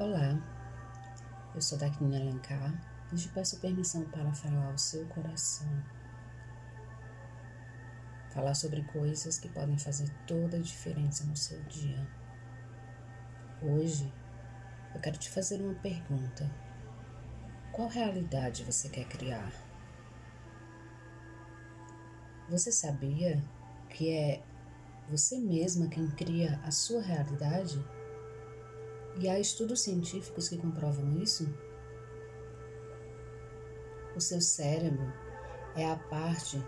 Olá, eu sou Daquina Alencar e te peço permissão para falar ao seu coração. Falar sobre coisas que podem fazer toda a diferença no seu dia. Hoje, eu quero te fazer uma pergunta. Qual realidade você quer criar? Você sabia que é você mesma quem cria a sua realidade? E há estudos científicos que comprovam isso? O seu cérebro é a parte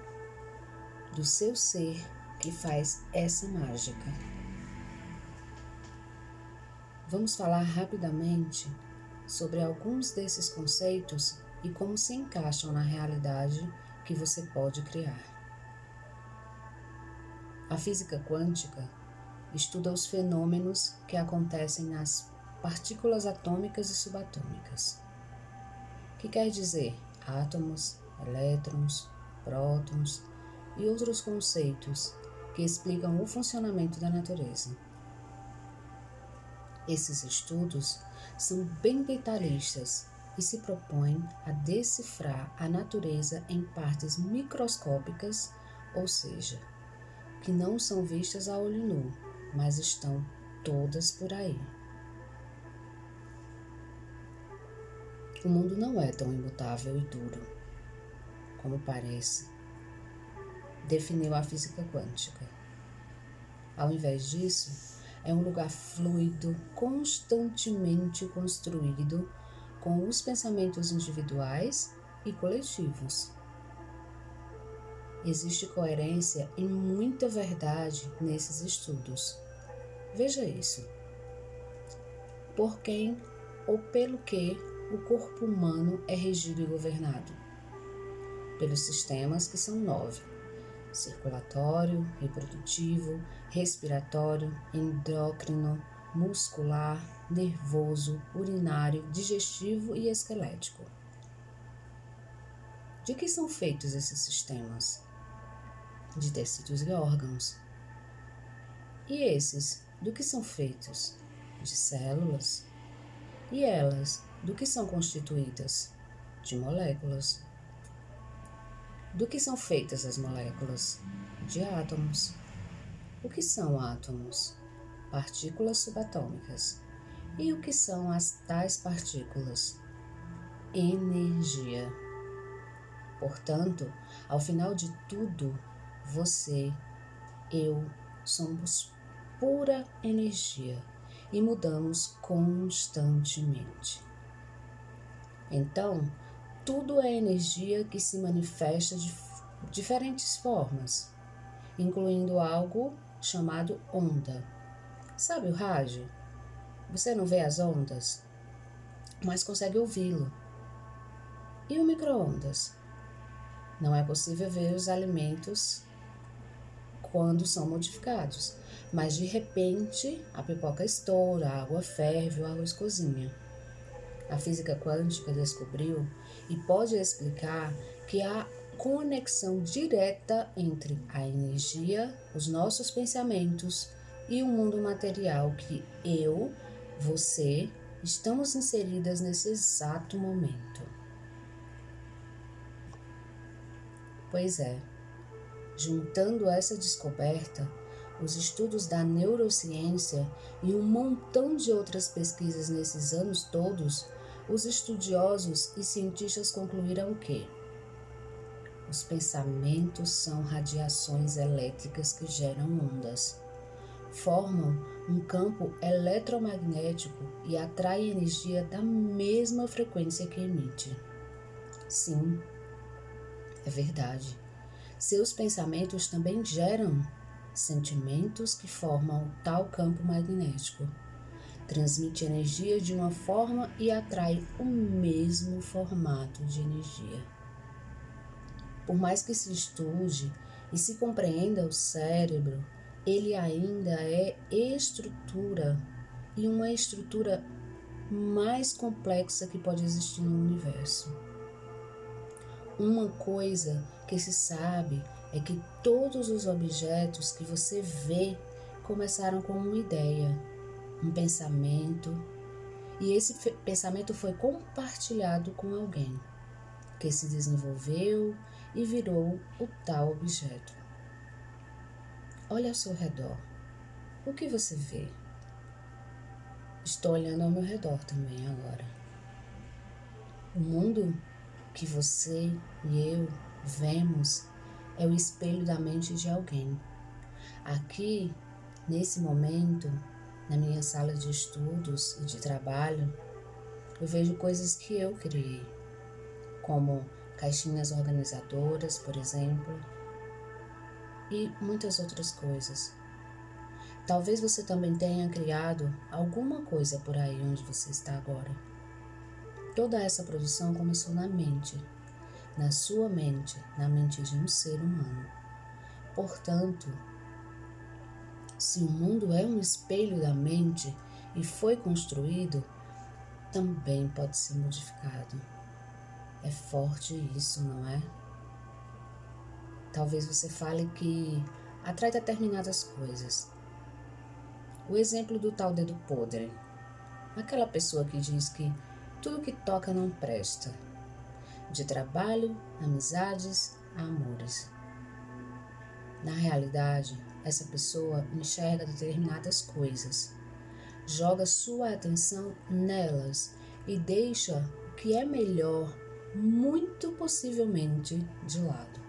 do seu ser que faz essa mágica. Vamos falar rapidamente sobre alguns desses conceitos e como se encaixam na realidade que você pode criar. A física quântica estuda os fenômenos que acontecem nas partículas atômicas e subatômicas, que quer dizer átomos, elétrons, prótons e outros conceitos que explicam o funcionamento da natureza. Esses estudos são bem detalhistas e se propõem a decifrar a natureza em partes microscópicas, ou seja, que não são vistas a olho nu, mas estão todas por aí. O mundo não é tão imutável e duro como parece, definiu a física quântica. Ao invés disso, é um lugar fluido, constantemente construído com os pensamentos individuais e coletivos. Existe coerência e muita verdade nesses estudos. Veja isso. Por quem ou pelo que o corpo humano é regido e governado pelos sistemas que são nove: circulatório, reprodutivo, respiratório, endócrino, muscular, nervoso, urinário, digestivo e esquelético. De que são feitos esses sistemas? De tecidos e órgãos. E esses, do que são feitos? De células. E elas, do que são constituídas? De moléculas. Do que são feitas as moléculas? De átomos. O que são átomos? Partículas subatômicas. E o que são as tais partículas? Energia. Portanto, ao final de tudo, você, eu, somos pura energia e mudamos constantemente. Então, tudo é energia que se manifesta de diferentes formas, incluindo algo chamado onda. Sabe o rádio? Você não vê as ondas, mas consegue ouvi-lo. E o micro-ondas? Não é possível ver os alimentos quando são modificados, mas de repente a pipoca estoura, a água ferve, o arroz cozinha. A física quântica descobriu e pode explicar que há conexão direta entre a energia, os nossos pensamentos e o mundo material que eu, você, estamos inseridas nesse exato momento. Pois é, juntando essa descoberta, os estudos da neurociência e um montão de outras pesquisas nesses anos todos os estudiosos e cientistas concluíram que os pensamentos são radiações elétricas que geram ondas, formam um campo eletromagnético e atraem energia da mesma frequência que emite. Sim, é verdade. Seus pensamentos também geram sentimentos que formam tal campo magnético transmite energia de uma forma e atrai o mesmo formato de energia. Por mais que se estude e se compreenda o cérebro, ele ainda é estrutura e uma estrutura mais complexa que pode existir no universo. Uma coisa que se sabe é que todos os objetos que você vê começaram com uma ideia um pensamento E esse pensamento foi compartilhado com alguém que se desenvolveu e virou o tal objeto. Olha ao seu redor. O que você vê? Estou olhando ao meu redor também agora. O mundo que você e eu vemos é o espelho da mente de alguém. Aqui, nesse momento, na minha sala de estudos e de trabalho, eu vejo coisas que eu criei, como caixinhas organizadoras, por exemplo, e muitas outras coisas. Talvez você também tenha criado alguma coisa por aí onde você está agora. Toda essa produção começou na mente, na sua mente, na mente de um ser humano. Portanto, se o mundo é um espelho da mente e foi construído, também pode ser modificado. É forte isso, não é? Talvez você fale que atrai determinadas coisas. O exemplo do tal dedo podre. Aquela pessoa que diz que tudo que toca não presta. De trabalho, amizades, amores. Na realidade, essa pessoa enxerga determinadas coisas, joga sua atenção nelas e deixa o que é melhor, muito possivelmente, de lado.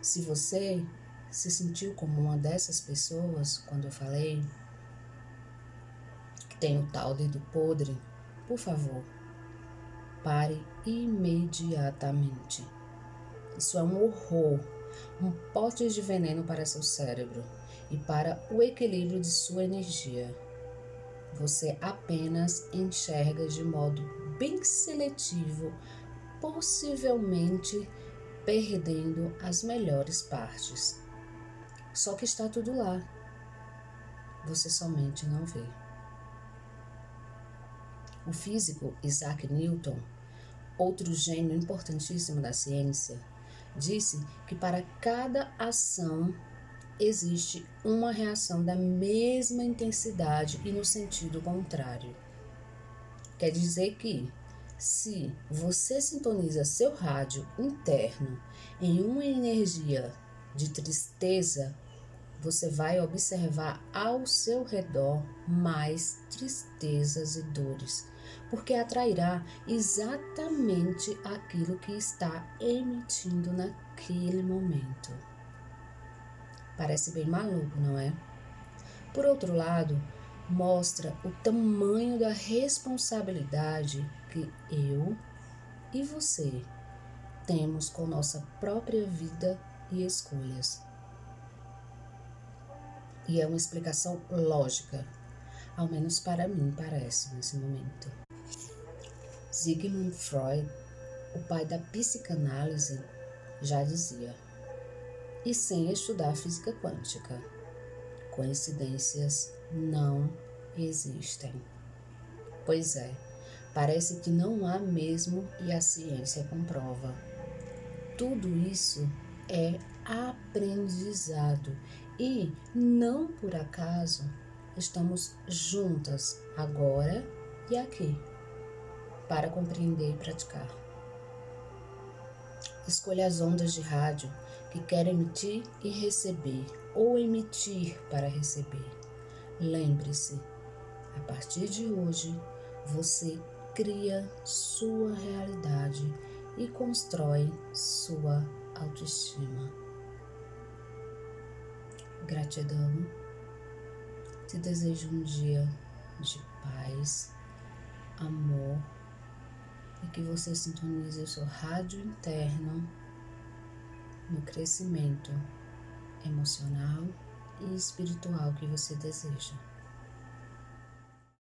Se você se sentiu como uma dessas pessoas quando eu falei que tem o tal dedo podre, por favor, pare imediatamente. Isso é um horror um pote de veneno para seu cérebro e para o equilíbrio de sua energia. Você apenas enxerga de modo bem seletivo, possivelmente perdendo as melhores partes. Só que está tudo lá. Você somente não vê. O físico Isaac Newton, outro gênio importantíssimo da ciência, disse que para cada ação existe uma reação da mesma intensidade e no sentido contrário. Quer dizer que, se você sintoniza seu rádio interno em uma energia de tristeza, você vai observar ao seu redor mais tristezas e dores porque atrairá exatamente aquilo que está emitindo naquele momento. Parece bem maluco, não é? Por outro lado, mostra o tamanho da responsabilidade que eu e você temos com nossa própria vida e escolhas. E é uma explicação lógica, ao menos para mim parece nesse momento. Sigmund Freud, o pai da psicanálise, já dizia: e sem estudar física quântica, coincidências não existem. Pois é, parece que não há mesmo e a ciência comprova. Tudo isso é aprendizado e não por acaso estamos juntas agora e aqui para compreender e praticar. Escolha as ondas de rádio que quer emitir e receber, ou emitir para receber. Lembre-se, a partir de hoje, você cria sua realidade e constrói sua autoestima. Gratidão. Te desejo um dia de paz, amor e que você sintonize o seu rádio interno no crescimento emocional e espiritual que você deseja.